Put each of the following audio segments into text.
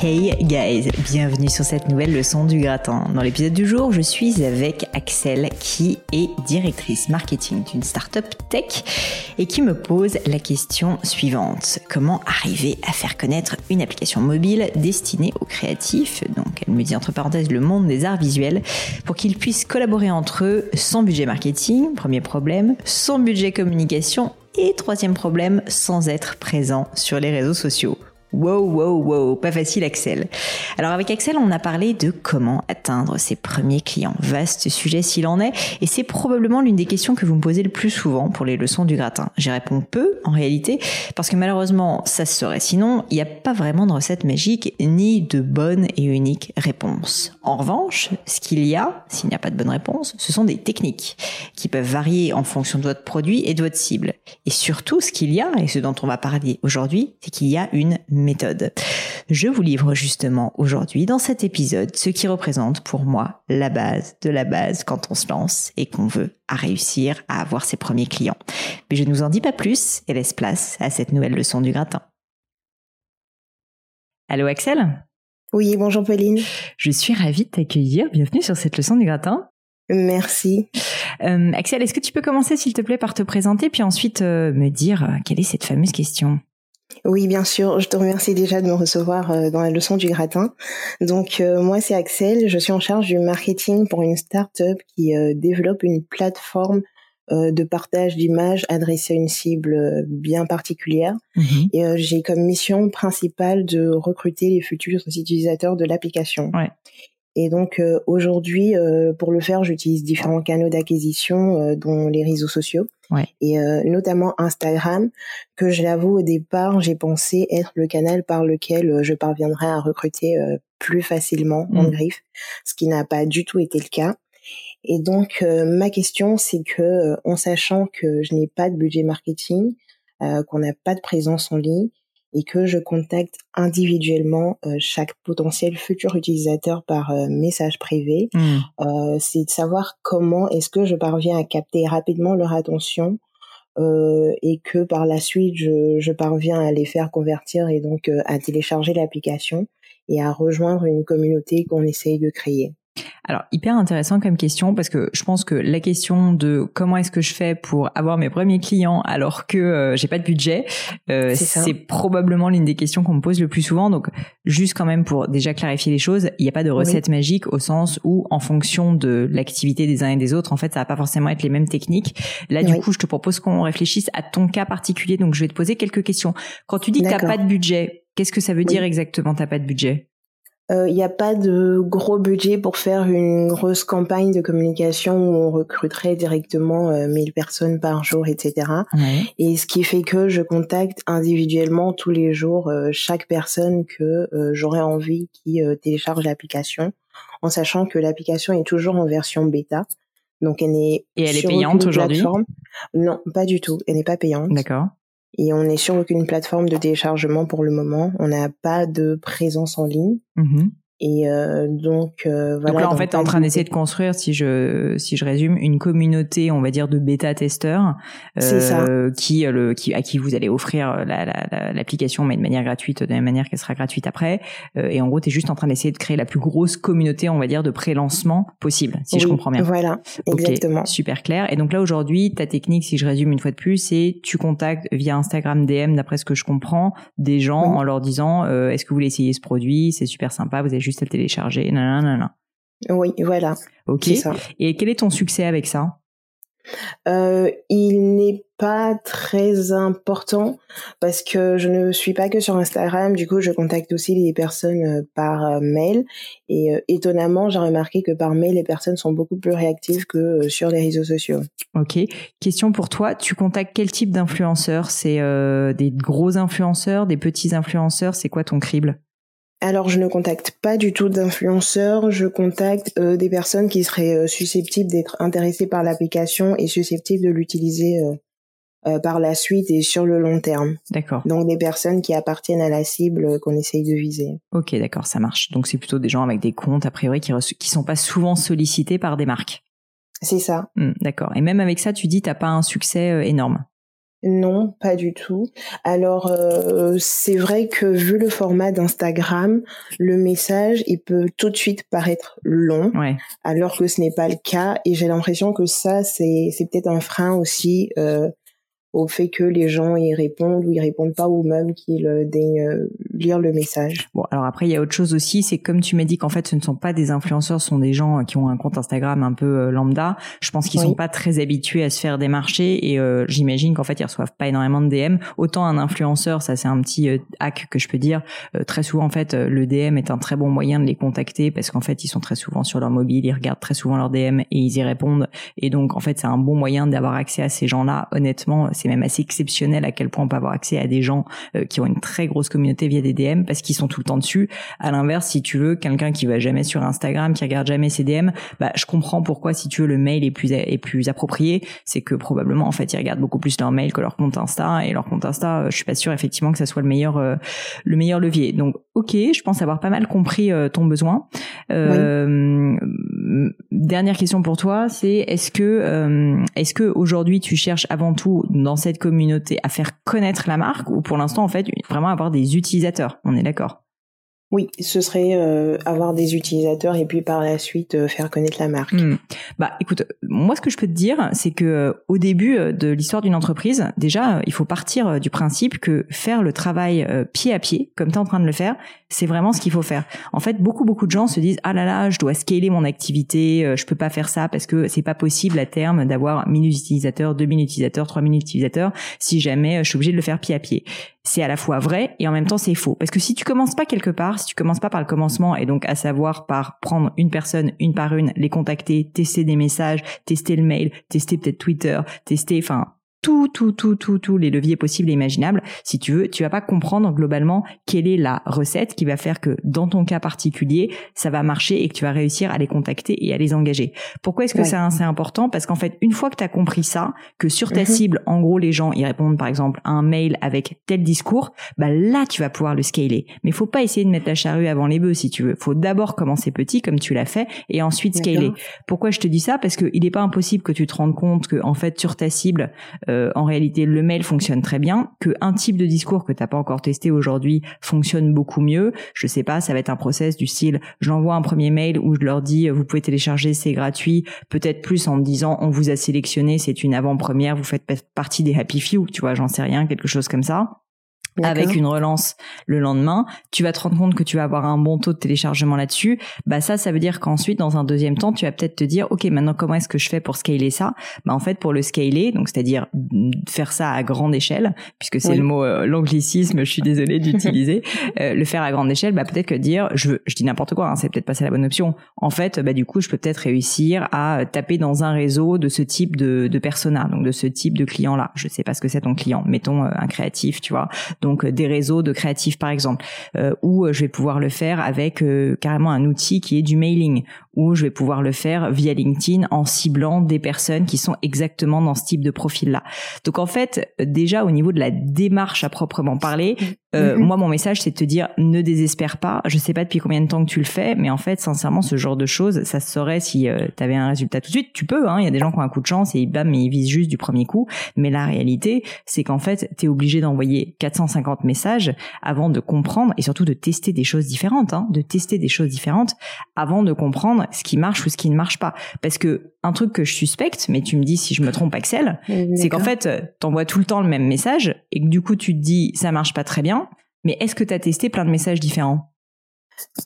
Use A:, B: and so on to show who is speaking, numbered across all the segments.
A: Hey guys, bienvenue sur cette nouvelle leçon du gratin. Dans l'épisode du jour, je suis avec Axel qui est directrice marketing d'une startup tech et qui me pose la question suivante. Comment arriver à faire connaître une application mobile destinée aux créatifs, donc elle me dit entre parenthèses le monde des arts visuels, pour qu'ils puissent collaborer entre eux sans budget marketing, premier problème, sans budget communication et troisième problème, sans être présent sur les réseaux sociaux. Wow, wow, wow, pas facile Axel. Alors avec Axel, on a parlé de comment atteindre ses premiers clients. Vaste sujet s'il en est, et c'est probablement l'une des questions que vous me posez le plus souvent pour les leçons du gratin. J'y réponds peu en réalité, parce que malheureusement, ça se saurait. Sinon, il n'y a pas vraiment de recette magique, ni de bonne et unique réponse. En revanche, ce qu'il y a, s'il n'y a pas de bonne réponse, ce sont des techniques qui peuvent varier en fonction de votre produit et de votre cible. Et surtout, ce qu'il y a, et ce dont on va parler aujourd'hui, c'est qu'il y a une méthode. Je vous livre justement aujourd'hui dans cet épisode ce qui représente pour moi la base de la base quand on se lance et qu'on veut à réussir à avoir ses premiers clients. Mais je ne vous en dis pas plus et laisse place à cette nouvelle leçon du gratin. Allô Axel?
B: Oui, bonjour Pauline.
A: Je suis ravie de t'accueillir. Bienvenue sur cette leçon du gratin.
B: Merci.
A: Euh, Axel, est-ce que tu peux commencer s'il te plaît par te présenter puis ensuite euh, me dire euh, quelle est cette fameuse question?
B: Oui, bien sûr. Je te remercie déjà de me recevoir euh, dans la leçon du gratin. Donc, euh, moi, c'est Axel. Je suis en charge du marketing pour une start-up qui euh, développe une plateforme de partage d'images adressée à une cible bien particulière. Mhm. Et j'ai comme mission principale de recruter les futurs utilisateurs de l'application. Ouais. Et donc aujourd'hui, pour le faire, j'utilise différents canaux d'acquisition, dont les réseaux sociaux et euh, notamment Instagram, que je l'avoue au départ, j'ai pensé être le canal par lequel euh, je parviendrais à recruter euh, plus facilement en mmh. griffe, ce qui n'a pas du tout été le cas. Et donc ma question, c'est que en sachant que je n'ai pas de budget marketing, qu'on n'a pas de présence en ligne, et que je contacte individuellement euh, chaque potentiel futur utilisateur par euh, message privé. Hmm. Euh, c'est de savoir comment est-ce que je parviens à capter rapidement leur attention et que par la suite je, je, parviens à les faire convertir et donc à télécharger l'application et à rejoindre une communauté qu'on essaye de créer.
A: Alors hyper intéressant comme question parce que je pense que la question de comment est-ce que je fais pour avoir mes premiers clients alors que euh, j'ai pas de budget, euh, c'est probablement l'une des questions qu'on me pose le plus souvent. Donc juste quand même pour déjà clarifier les choses, il n'y a pas de recette magique au sens où en fonction de l'activité des uns et des autres, en fait, ça va pas forcément être les mêmes techniques. Là du coup, je te propose qu'on réfléchisse à ton cas particulier. Donc je vais te poser quelques questions. Quand tu dis que t'as pas de budget, qu'est-ce que ça veut dire exactement t'as pas de budget?
B: Il euh, n'y a pas de gros budget pour faire une grosse campagne de communication où on recruterait directement euh, 1000 personnes par jour, etc. Et ce qui fait que je contacte individuellement tous les jours euh, chaque personne que euh, j'aurais envie qui télécharge l'application, en sachant que l'application est toujours en version bêta. Donc elle est
A: et elle est payante aujourd'hui?
B: Non, pas du tout. Elle n'est pas payante.
A: D'accord
B: et on n'est sur aucune plateforme de téléchargement pour le moment. On n'a pas de présence en ligne. Mm-hmm. Et euh, donc euh, voilà.
A: Donc là, en fait, tu es en train d'essayer de construire, si je si je résume, une communauté, on va dire, de bêta testeurs, euh, qui le qui à qui vous allez offrir l'application, la, mais de manière gratuite, de la même manière qu'elle sera gratuite après. Euh, et en gros, tu es juste en train d'essayer de créer la plus grosse communauté, on va dire, de pré-lancement possible, si je comprends bien.
B: Voilà, exactement.
A: super clair. Et donc là, aujourd'hui, ta technique, si je résume une fois de plus, c'est tu contactes via Instagram DM, d'après ce que je comprends, des gens en leur disant, euh, est-ce que vous voulez essayer ce produit? C'est super sympa, vous avez juste à télécharger. Nanana.
B: Oui, voilà.
A: Ok. Et quel est ton succès avec ça?
B: Euh, il n'est pas très important parce que je ne suis pas que sur Instagram. Du coup, je contacte aussi les personnes euh, par euh, mail. Et étonnamment, j'ai remarqué que par mail, les personnes sont beaucoup plus réactives que sur les réseaux sociaux.
A: Ok. Question pour toi. Tu contactes quel type d'influenceurs? C'est des gros influenceurs, des petits influenceurs? C'est quoi ton crible?
B: Alors, je ne contacte pas du tout d'influenceurs, je contacte euh, des personnes qui seraient euh, susceptibles d'être intéressées par l'application et susceptibles de l'utiliser euh, par la suite et sur le long terme.
A: D'accord.
B: Donc des personnes qui appartiennent à la cible qu'on essaye de viser.
A: Ok, d'accord, ça marche. Donc c'est plutôt des gens avec des comptes a priori qui qui sont pas souvent sollicités par des marques.
B: C'est ça.
A: Hmm, d'accord. Et même avec ça, tu dis t'as pas un succès énorme.
B: Non, pas du tout. Alors euh, c'est vrai que vu le format d'Instagram, le message il peut tout de suite paraître long, alors que ce n'est pas le cas. Et j'ai l'impression que ça c'est c'est peut-être un frein aussi euh, au fait que les gens y répondent ou y répondent pas ou même qu'ils euh, daignent euh, lire le message.
A: Bon, alors après il y a autre chose aussi, c'est comme tu m'as dit qu'en fait ce ne sont pas des influenceurs, ce sont des gens qui ont un compte Instagram un peu euh, lambda. Je pense qu'ils sont pas très habitués à se faire démarcher et j'imagine qu'en fait ils reçoivent pas énormément de DM. Autant un influenceur, ça c'est un petit hack que je peux dire. très souvent en fait le DM est un très bon moyen de les contacter parce qu'en fait ils sont très souvent sur leur mobile, ils regardent très souvent leur DM et ils y répondent et donc en fait c'est un bon moyen d'avoir accès à ces gens-là. Honnêtement, c'est même assez exceptionnel à quel point on peut avoir accès à des gens euh, qui ont une très grosse communauté via des DM parce qu'ils sont tout le temps dessus. À l'inverse, si tu veux quelqu'un qui va jamais sur Instagram, qui regarde jamais ses DM, bah je comprends pourquoi si tu veux le mail est plus est plus approprié, c'est que probablement en fait ils regardent beaucoup plus leur mail que leur compte Insta et leur compte Insta, euh, je suis pas sûre effectivement que ça soit le meilleur euh, le meilleur levier. Donc OK, je pense avoir pas mal compris ton besoin. Dernière question pour toi, c'est est-ce que est-ce que aujourd'hui tu cherches avant tout dans cette communauté, à faire connaître la marque ou pour l'instant en fait vraiment avoir des utilisateurs? On est d'accord?
B: Oui, ce serait euh, avoir des utilisateurs et puis par la suite euh, faire connaître la marque. Hmm.
A: Bah écoute, moi ce que je peux te dire, c'est que euh, au début de l'histoire d'une entreprise, déjà il faut partir du principe que faire le travail pied à pied, comme tu es en train de le faire, c'est vraiment ce qu'il faut faire. En fait, beaucoup beaucoup de gens se disent ah là là, je dois scaler mon activité, je peux pas faire ça parce que c'est pas possible à terme d'avoir 1000 utilisateurs, 2000 utilisateurs, 3000 utilisateurs si jamais je suis obligé de le faire pied à pied c'est à la fois vrai et en même temps c'est faux. Parce que si tu commences pas quelque part, si tu commences pas par le commencement et donc à savoir par prendre une personne une par une, les contacter, tester des messages, tester le mail, tester peut-être Twitter, tester, enfin tout, tout, tout, tout, tous les leviers possibles et imaginables. Si tu veux, tu vas pas comprendre globalement quelle est la recette qui va faire que dans ton cas particulier, ça va marcher et que tu vas réussir à les contacter et à les engager. Pourquoi est-ce que c'est important? Parce qu'en fait, une fois que tu as compris ça, que sur ta mhm. cible, en gros, les gens, ils répondent par exemple à un mail avec tel discours, bah là, tu vas pouvoir le scaler. Mais faut pas essayer de mettre la charrue avant les bœufs, si tu veux. Faut d'abord commencer petit, comme tu l'as fait, et ensuite scaler. Pourquoi je te dis ça? Parce qu'il n'est pas impossible que tu te rendes compte que, en fait, sur ta cible, euh, en réalité le mail fonctionne très bien, que un type de discours que t'as pas encore testé aujourd'hui fonctionne beaucoup mieux. Je sais pas, ça va être un process du style, j'envoie un premier mail où je leur dis vous pouvez télécharger, c'est gratuit, peut-être plus en me disant on vous a sélectionné, c'est une avant-première, vous faites partie des happy few, tu vois, j'en sais rien, quelque chose comme ça avec une relance le lendemain, tu vas te rendre compte que tu vas avoir un bon taux de téléchargement là-dessus. Bah ça, ça veut dire qu'ensuite, dans un deuxième temps, tu vas peut-être te dire, ok, maintenant comment est-ce que je fais pour scaler ça? Bah en fait, pour le scaler, donc c'est-à-dire faire ça à grande échelle, puisque c'est le mot euh, l'anglicisme, je suis désolée d'utiliser, euh, le faire à grande échelle, bah peut-être que dire, je, je dis n'importe quoi, hein, c'est peut-être pas ça la bonne option. En fait, bah du coup, je peux peut-être réussir à taper dans un réseau de ce type de, de persona, donc de ce type de client-là. Je sais pas ce que c'est ton client, mettons euh, un créatif, tu vois donc euh, des réseaux de créatifs par exemple, euh, ou euh, je vais pouvoir le faire avec carrément un outil qui est du mailing, ou je vais pouvoir le faire via LinkedIn en ciblant des personnes qui sont exactement dans ce type de profil-là. Donc en fait, déjà au niveau de la démarche à proprement parler, euh, mm-hmm. moi mon message c'est de te dire ne désespère pas. Je sais pas depuis combien de temps que tu le fais, mais en fait sincèrement ce genre de choses, ça se saurait si euh, tu avais un résultat tout de suite. Tu peux, hein. Il y a des gens qui ont un coup de chance et bam, ils visent juste du premier coup. Mais la réalité, c'est qu'en fait, tu es obligé d'envoyer 450 messages avant de comprendre et surtout de tester des choses différentes, hein, de tester des choses différentes avant de comprendre ce qui marche ou ce qui ne marche pas. Parce que un truc que je suspecte, mais tu me dis si je me trompe, Axel, c'est qu'en fait, t'envoies tout le temps le même message et que du coup, tu te dis ça marche pas très bien. Mais est-ce que tu as testé plein de messages différents?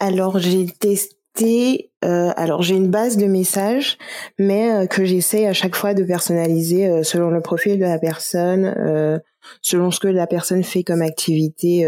B: Alors, j'ai testé. Euh, alors, j'ai une base de messages, mais euh, que j'essaie à chaque fois de personnaliser euh, selon le profil de la personne, selon ce que la personne fait comme activité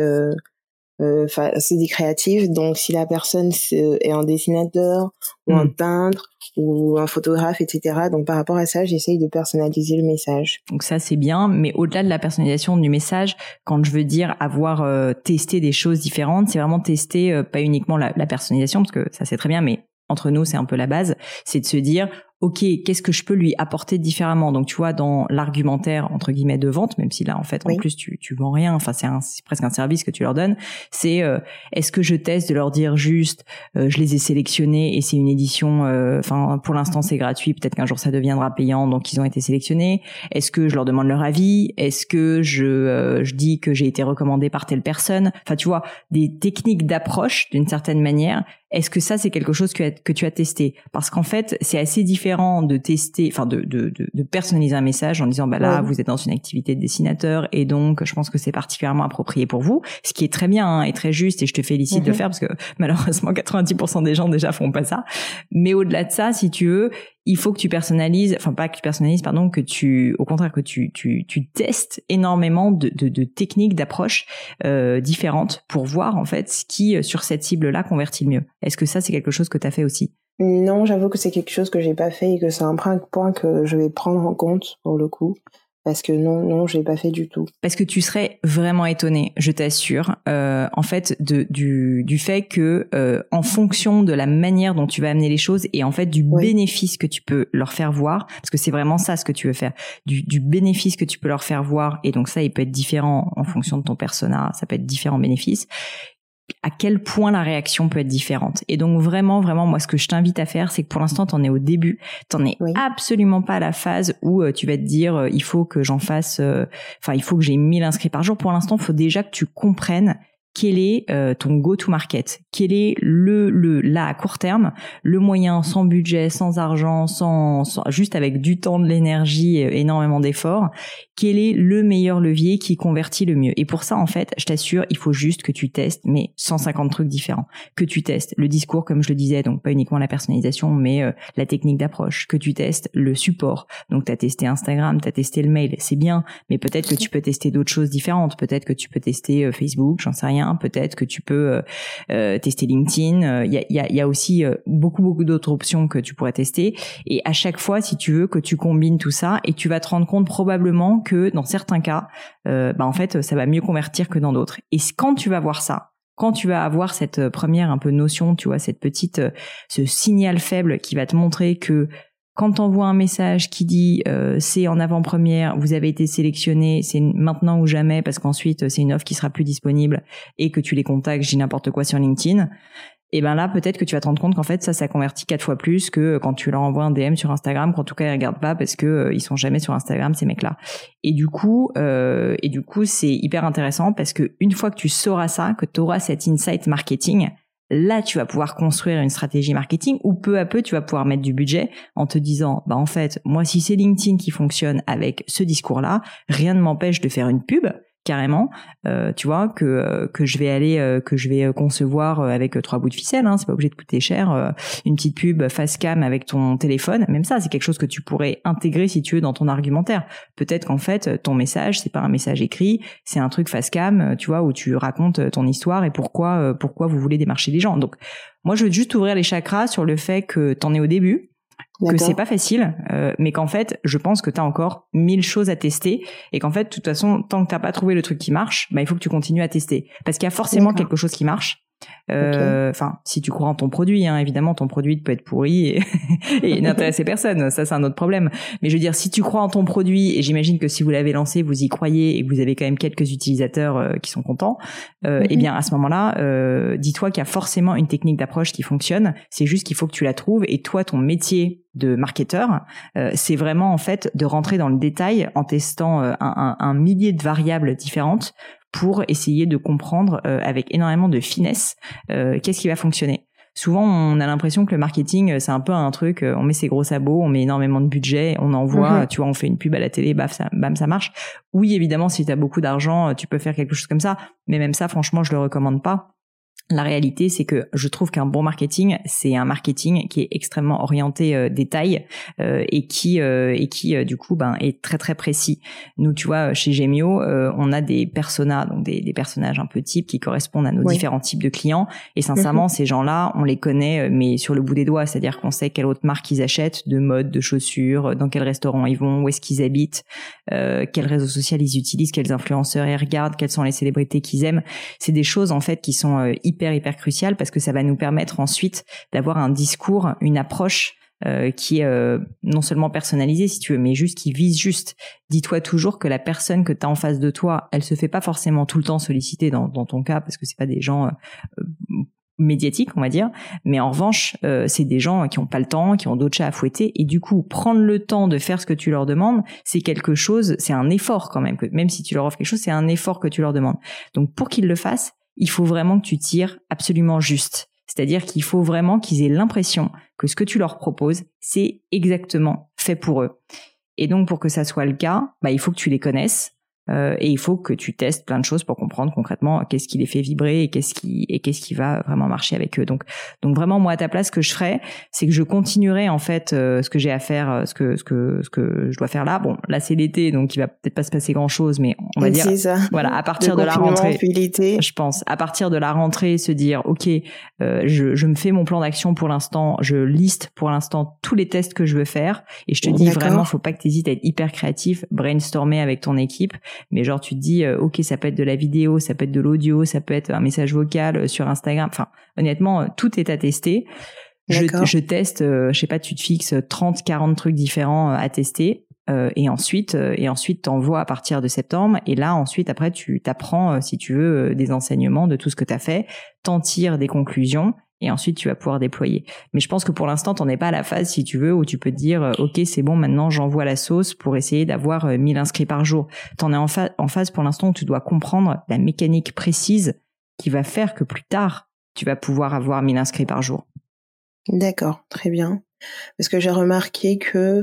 B: euh, c'est des créatifs donc si la personne est un dessinateur ou un hmm. peintre ou un photographe etc donc par rapport à ça j'essaye de personnaliser le message.
A: Donc ça c'est bien. Mais au-delà de la personnalisation du message quand je veux dire avoir euh, testé des choses différentes c'est vraiment tester euh, pas uniquement la, la personnalisation parce que ça c'est très bien mais entre nous, c'est un peu la base, c'est de se dire, ok, qu'est-ce que je peux lui apporter différemment? Donc tu vois, dans l'argumentaire entre guillemets de vente, même si là en fait en plus tu tu vends rien, enfin c'est presque un service que tu leur donnes, c'est euh, est-ce que je teste de leur dire juste, euh, je les ai sélectionnés et c'est une édition, euh, enfin pour l'instant c'est gratuit, peut-être qu'un jour ça deviendra payant, donc ils ont été sélectionnés. Est-ce que je leur demande leur avis? Est-ce que je je dis que j'ai été recommandé par telle personne? Enfin tu vois, des techniques d'approche d'une certaine manière. Est-ce que ça c'est quelque chose que, que tu as testé? Parce qu'en fait c'est assez différent de tester, enfin de, de, de, personnaliser un message en disant bah là vous êtes dans une activité de dessinateur et donc je pense que c'est particulièrement approprié pour vous, ce qui est très bien hein, et très juste et je te félicite de le mhm. faire parce que malheureusement 90% des gens déjà font pas ça. Mais au-delà de ça, si tu veux, il faut que tu personnalises, enfin pas que tu personnalises, pardon, que tu, au contraire, que tu, tu, tu testes énormément de, techniques, d'approches euh, différentes pour voir en fait ce qui sur cette cible-là convertit le mieux. Est-ce que ça c'est quelque chose que tu as fait aussi?
B: Non, j'avoue que c'est quelque chose que j'ai pas fait et que c'est un point que je vais prendre en compte pour le coup. Parce que non, non, j'ai pas fait du tout.
A: Parce que tu serais vraiment étonné, je t'assure, euh, en fait, de, du, du fait que, euh, en fonction de la manière dont tu vas amener les choses et en fait du bénéfice que tu peux leur faire voir, parce que c'est vraiment ça ce que tu veux faire, du, du bénéfice que tu peux leur faire voir, et donc ça, il peut être différent en fonction de ton persona, ça peut être différents bénéfices à quel point la réaction peut être différente. Et donc vraiment, vraiment, moi, ce que je t'invite à faire, c'est que pour l'instant, t'en es au début, t'en es absolument pas à la phase où euh, tu vas te dire, euh, il faut que j'en fasse, euh, enfin, il faut que j'ai 1000 inscrits par jour. Pour l'instant, il faut déjà que tu comprennes quel est euh, ton go-to-market Quel est le, le là à court terme, le moyen sans budget, sans argent, sans, juste avec du temps, de l'énergie, énormément d'efforts Quel est le meilleur levier qui convertit le mieux Et pour ça, en fait, je t'assure, il faut juste que tu testes, mais 150 trucs différents. Que tu testes le discours, comme je le disais, donc pas uniquement la personnalisation, mais euh, la technique d'approche. Que tu testes le support. Donc tu as testé Instagram, tu as testé le mail, c'est bien, mais peut-être que tu peux tester d'autres choses différentes. Peut-être que tu peux tester euh, Facebook, j'en sais rien Peut-être que tu peux euh, tester LinkedIn. Il y a, y a, aussi euh, beaucoup beaucoup d'autres options que tu pourrais tester. Et à chaque fois, si tu veux que tu combines tout ça, et tu vas te rendre compte probablement que dans certains cas, bah en fait, ça va mieux convertir que dans d'autres. Et quand tu vas voir ça, quand tu vas avoir cette première un peu notion, tu vois, cette petite, ce signal faible qui va te montrer que quand on voit un message qui dit euh, c'est en avant-première, vous avez été sélectionné, c'est maintenant ou jamais parce qu'ensuite c'est une offre qui sera plus disponible et que tu les contacts, j'ai n'importe quoi sur LinkedIn, et ben là peut-être que tu vas te rendre compte qu'en fait ça ça convertit quatre fois plus que quand tu leur envoies un DM sur Instagram qu'en tout cas ils regardent pas parce que euh, ils sont jamais sur Instagram ces mecs là. Et du coup euh, et du coup c'est hyper intéressant parce que une fois que tu sauras ça, que tu auras cet insight marketing, Là, tu vas pouvoir construire une stratégie marketing où peu à peu, tu vas pouvoir mettre du budget en te disant, bah en fait, moi, si c'est LinkedIn qui fonctionne avec ce discours-là, rien ne m'empêche de faire une pub carrément, euh, tu vois, que euh, que je vais aller, euh, que je vais concevoir avec trois bouts de ficelle. Hein, c'est pas obligé de coûter cher. une petite pub face cam avec ton téléphone, même ça, c'est quelque chose que tu pourrais intégrer si tu veux dans ton argumentaire. Peut-être qu'en fait, ton message, c'est pas un message écrit, c'est un truc face cam, tu vois, où tu racontes ton histoire et pourquoi pourquoi vous voulez démarcher les gens. Donc, moi, je veux juste ouvrir les chakras sur le fait que t'en es au début, que c'est pas facile, euh, mais qu'en fait, je pense que tu as encore mille choses à tester et qu'en fait, de toute façon, tant que t'as pas trouvé le truc qui marche, bah, il faut que tu continues à tester parce qu'il y a forcément quelque chose qui marche. Euh, enfin, si tu crois en ton produit, hein, évidemment, ton produit peut être pourri et, et n'intéresser personne. Ça, c'est un autre problème. Mais je veux dire, si tu crois en ton produit, et j'imagine que si vous l'avez lancé, vous y croyez et que vous avez quand même quelques utilisateurs euh, qui sont contents, euh, mm-hmm. eh bien, à ce moment-là, euh, dis-toi qu'il y a forcément une technique d'approche qui fonctionne. C'est juste qu'il faut que tu la trouves. Et toi, ton métier de marketeur, c'est vraiment en fait de rentrer dans le détail en testant un, un, un millier de variables différentes pour essayer de comprendre euh, avec énormément de finesse euh, qu'est-ce qui va fonctionner. Souvent, on a l'impression que le marketing, c'est un peu un truc, euh, on met ses gros sabots, on met énormément de budget, on envoie, mhm. tu vois, on fait une pub à la télé, baf, ça, bam, ça marche. Oui, évidemment, si tu as beaucoup d'argent, tu peux faire quelque chose comme ça, mais même ça, franchement, je le recommande pas la réalité, c'est que je trouve qu'un bon marketing, c'est un marketing qui est extrêmement orienté euh, détail euh, et qui euh, et qui du coup ben est très très précis. Nous, tu vois, chez Gemio, on a des personas, donc des, des, personnages un peu types qui correspondent à nos différents types de clients. Et sincèrement, mhm. ces gens-là, on les connaît, mais sur le bout des doigts, c'est-à-dire qu'on sait quelle autre marque ils achètent, de mode, de chaussures, dans quel restaurant ils vont, où est-ce qu'ils habitent, quel réseau social ils utilisent, quels influenceurs ils regardent, quelles sont les célébrités qu'ils aiment. C'est des choses en fait qui sont hyper hyper crucial parce que ça va nous permettre ensuite d'avoir un discours, une approche euh, qui est euh, non seulement personnalisée si tu veux, mais juste qui vise juste. Dis-toi toujours que la personne que tu as en face de toi, elle se fait pas forcément tout le temps solliciter dans, dans ton cas parce que c'est pas des gens euh, médiatiques, on va dire. Mais en revanche, c'est des gens qui ont pas le temps, qui ont d'autres chats à fouetter. Et du coup, prendre le temps de faire ce que tu leur demandes, c'est quelque chose, c'est un effort quand même. Que, même si tu leur offres quelque chose, c'est un effort que tu leur demandes. Donc pour qu'ils le fassent, il faut vraiment que tu tires absolument juste. C'est-à-dire qu'il faut vraiment qu'ils aient l'impression que ce que tu leur proposes, c'est exactement fait pour eux. Et donc, pour que ça soit le cas, bah, il faut que tu les connaisses, euh, et il faut que tu testes plein de choses pour comprendre concrètement qu'est-ce qui les fait vibrer et qu'est-ce qui et qu'est-ce qui va vraiment marcher avec eux. Donc donc vraiment moi à ta place ce que je ferais c'est que je continuerai en fait euh, ce que j'ai à faire euh, ce que ce que ce que je dois faire là. Bon là c'est l'été donc il va peut-être pas se passer grand chose mais on va dire
B: ça.
A: voilà à partir de, la rentrée je pense à partir de la rentrée se dire OK je je me fais mon plan d'action pour l'instant, je liste pour l'instant tous les tests que je veux faire et je te dis vraiment faut pas que tu hésites à être hyper créatif, brainstormer avec ton équipe mais genre tu te dis euh, ok ça peut être de la vidéo, ça peut être de l'audio, ça peut être un message vocal euh, sur Instagram. Enfin honnêtement euh, tout est à tester. Je, je, teste, je sais pas, tu te fixes 30, 40 trucs différents à tester. et ensuite et ensuite t'envoies à partir de septembre et là ensuite après tu t'apprends si tu veux des enseignements de tout ce que tu as fait t'en tires des conclusions et ensuite tu vas pouvoir déployer. Mais je pense que pour l'instant, t'en es pas à la phase, si tu veux, où tu peux te dire, euh, ok, c'est bon, maintenant j'envoie la sauce pour essayer d'avoir 1000 euh, inscrits par jour. T'en es en, en phase pour l'instant où tu dois comprendre la mécanique précise qui va faire que plus tard, tu vas pouvoir avoir 1000 inscrits par jour.
B: D'accord, très bien. Parce que j'ai remarqué que,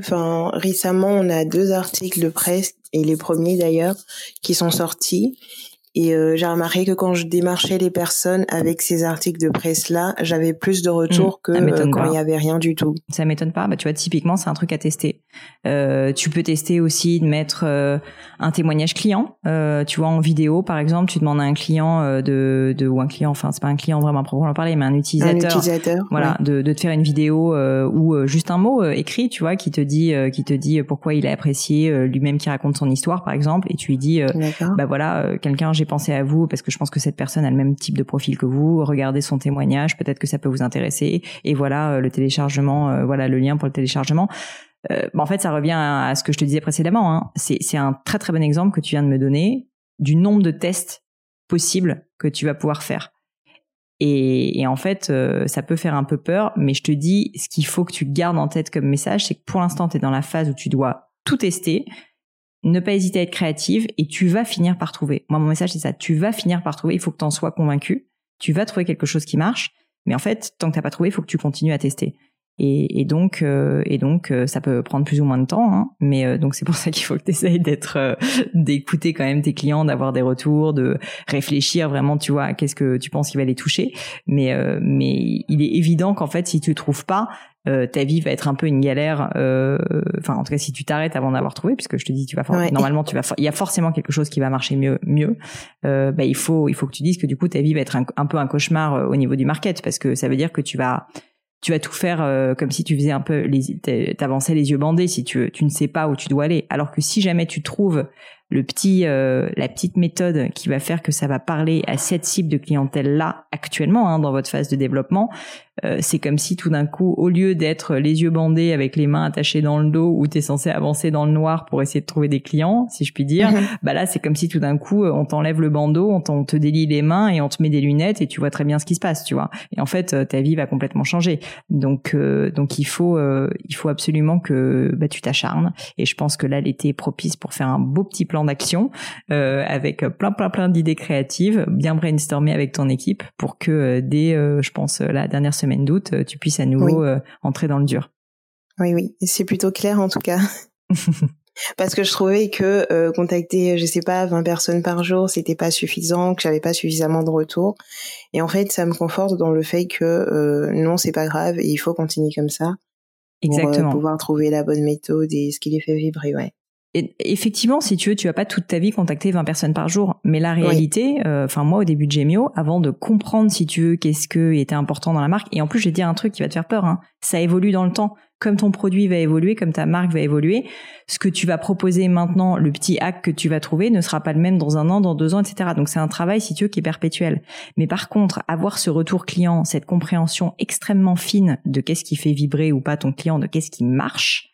B: récemment, on a deux articles de presse, et les premiers d'ailleurs, qui sont sortis, et euh, j'ai remarqué que quand je démarchais les personnes avec ces articles de presse-là, j'avais plus de retours mmh, que euh, quand il y avait rien du tout.
A: Ça m'étonne pas. Bah, tu vois, typiquement, c'est un truc à tester. Euh, tu peux tester aussi de mettre un témoignage client. tu vois, en vidéo, par exemple, tu demandes à un client de, de ou un client, enfin, c'est pas un client vraiment proprement parler, mais un utilisateur.
B: Un utilisateur.
A: Voilà, de, de te faire une vidéo ou juste un mot écrit, tu vois, qui te dit, qui te dit pourquoi il a apprécié lui-même qui raconte son histoire, par exemple, et tu lui dis, bah voilà, quelqu'un j'ai pensé à vous parce que je pense que cette personne a le même type de profil que vous. Regardez son témoignage, peut-être que ça peut vous intéresser. Et voilà euh, le téléchargement, euh, voilà le lien pour le téléchargement. Euh, en fait, ça revient à, ce que je te disais précédemment. Hein. C'est un très très bon exemple que tu viens de me donner du nombre de tests possibles que tu vas pouvoir faire. Et en fait, ça peut faire un peu peur, mais je te dis, ce qu'il faut que tu gardes en tête comme message, c'est que pour l'instant, tu es dans la phase où tu dois tout tester ne pas hésiter à être créative et tu vas finir par trouver. Moi, mon message, c'est ça. Tu vas finir par trouver. Il faut que tu en sois convaincu. Tu vas trouver quelque chose qui marche. Mais en fait, tant que t'as pas trouvé, il faut que tu continues à tester. Et, donc, euh, et donc, euh, ça peut prendre plus ou moins de temps. Hein, mais euh, donc, c'est pour ça qu'il faut que tu essayes d'être, d'écouter quand même tes clients, d'avoir des retours, de réfléchir vraiment, tu vois, qu'est-ce que tu penses qui va les toucher. Mais, mais il est évident qu'en fait, si tu trouves pas, euh, ta vie va être un peu une galère. Euh, enfin, en tout cas, si tu t'arrêtes avant d'avoir trouvé, puisque je te dis, tu vas normalement, tu vas, il y a forcément quelque chose qui va marcher mieux, mieux. Euh, bah, il faut, il faut que tu dises que du coup, ta vie va être un, peu un cauchemar euh, au niveau du market, parce que ça veut dire que tu vas, tu vas tout faire euh, comme si tu faisais un peu, les, t'avançais les yeux bandés, si tu, tu ne sais pas où tu dois aller. Alors que si jamais tu trouves le petit, euh, la petite méthode qui va faire que ça va parler à cette cible de clientèle là actuellement hein, dans votre phase de développement, euh, c'est comme si tout d'un coup, au lieu d'être les yeux bandés avec les mains attachées dans le dos où tu es censé avancer dans le noir pour essayer de trouver des clients, si je puis dire, mhm. bah là c'est comme si tout d'un coup on t'enlève le bandeau, on, te délie les mains et on te met des lunettes et tu vois très bien ce qui se passe, tu vois. Et en fait ta vie va complètement changer. Donc donc il faut il faut absolument que bah, tu t'acharnes. Et je pense que là l'été est propice pour faire un beau petit plan d'action euh, avec plein plein plein d'idées créatives, bien brainstormer avec ton équipe pour que euh, dès, euh, je pense, la dernière semaine d'août, tu puisses à nouveau entrer dans le dur.
B: Oui, oui, c'est plutôt clair en tout cas. Parce que je trouvais que contacter, je sais pas, 20 personnes par jour, c'était pas suffisant, que j'avais pas suffisamment de retours. Et en fait, ça me conforte dans le fait que non, c'est pas grave et il faut continuer comme ça. Exactement. Pour pouvoir trouver la bonne méthode et ce qui les fait vibrer, ouais
A: effectivement, si tu veux, tu vas pas toute ta vie contacter 20 personnes par jour. Mais la réalité, euh, enfin moi au début de Gemio, avant de comprendre si tu veux qu'est-ce qui était important dans la marque, et en plus je vais te dire un truc qui va te faire peur, hein, ça évolue dans le temps. Comme ton produit va évoluer, comme ta marque va évoluer, ce que tu vas proposer maintenant, le petit hack que tu vas trouver, ne sera pas le même dans un an, dans deux ans, etc. Donc c'est un travail, si tu veux, qui est perpétuel. Mais par contre, avoir ce retour client, cette compréhension extrêmement fine de qu'est-ce qui fait vibrer ou pas ton client, de qu'est-ce qui marche,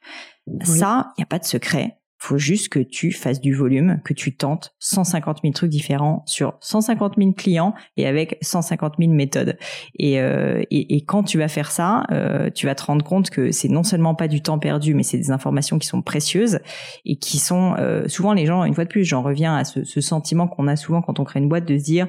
A: ça, il n'y a pas de secret faut juste que tu fasses du volume, que tu tentes 150 000 trucs différents sur 150 000 clients et avec 150 000 méthodes. Et, euh, et, quand tu vas faire ça, euh, tu vas te rendre compte que c'est non seulement pas du temps perdu, mais c'est des informations qui sont précieuses et qui sont euh, souvent les gens, une fois de plus, j'en reviens à ce, ce sentiment qu'on a souvent quand on crée une boîte de se dire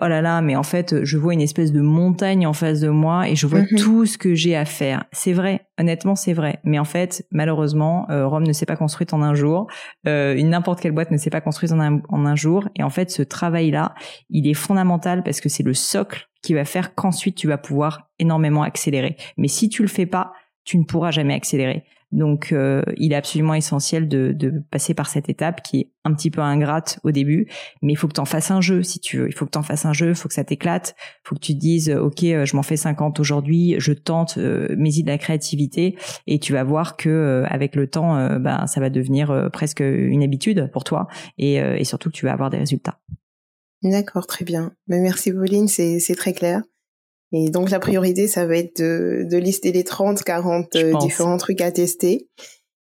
A: oh là là, mais en fait, je vois une espèce de montagne en face de moi et je vois mhm. tout ce que j'ai à faire. C'est vrai, honnêtement, c'est vrai. Mais en fait, malheureusement, euh, Rome ne s'est pas construite en un jour. Euh, n'importe quelle boîte ne s'est pas construite en un, en un jour. Et en fait, ce travail-là, il est fondamental parce que c'est le socle qui va faire qu'ensuite tu vas pouvoir énormément accélérer. Mais si tu le fais pas, tu ne pourras jamais accélérer. Donc, euh, il est absolument essentiel de, de, passer par cette étape qui est un petit peu ingrate au début, mais il faut que tu en fasses un jeu si tu veux. Il faut que tu en fasses un jeu, il faut que ça t'éclate, il faut que tu te dises, ok, euh, je m'en fais 50 aujourd'hui, je tente euh, mes idées de la créativité, et tu vas voir que avec le temps, ben, ça va devenir presque une habitude pour toi, et, et surtout que tu vas avoir des résultats.
B: D'accord, très bien. Mais merci Pauline, c'est très clair. Et donc la priorité, ça va être de, de lister les 30, 40 euh, différents trucs à tester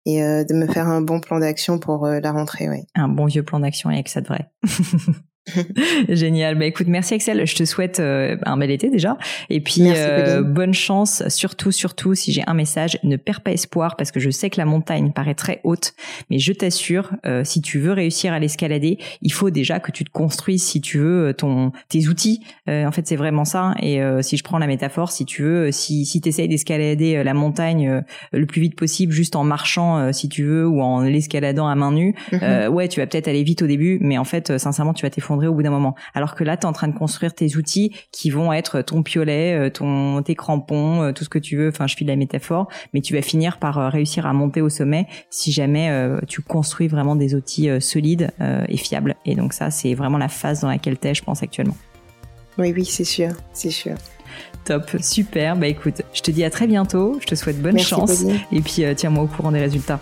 B: et euh, de me faire un bon plan d'action pour euh, la rentrée. Ouais.
A: Un bon vieux plan d'action avec ça devrait. Génial. Bah écoute, merci Axel. Je te souhaite euh, un bel été déjà. Et puis euh, bonne chance. Surtout, surtout, si j'ai un message, ne perds pas espoir parce que je sais que la montagne paraît très haute, mais je t'assure, euh, si tu veux réussir à l'escalader, il faut déjà que tu te construises, si tu veux, ton tes outils. en fait, c'est vraiment ça. Et si je prends la métaphore, si tu veux, si si t'essayes d'escalader la montagne le plus vite possible, juste en marchant, si tu veux, ou en l'escaladant à main nue, mhm. ouais, tu vas peut-être aller vite au début, mais en fait, sincèrement, tu vas t'effondrer au bout d'un moment. Alors que là, tu es en train de construire tes outils qui vont être ton piolet, euh, ton tes crampons, euh, tout ce que tu veux. Enfin, je file la métaphore, mais tu vas finir par euh, réussir à monter au sommet si jamais tu construis vraiment des outils solides et fiables. Et donc ça, c'est vraiment la phase dans laquelle tu es, je pense, actuellement.
B: Oui, oui, c'est sûr, c'est sûr.
A: Top, super. Bah écoute, je te dis à très bientôt. Je te souhaite bonne chance. Et puis tiens-moi au courant des résultats.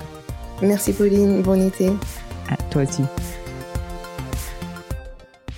B: Merci Pauline, bon été.
A: À toi aussi.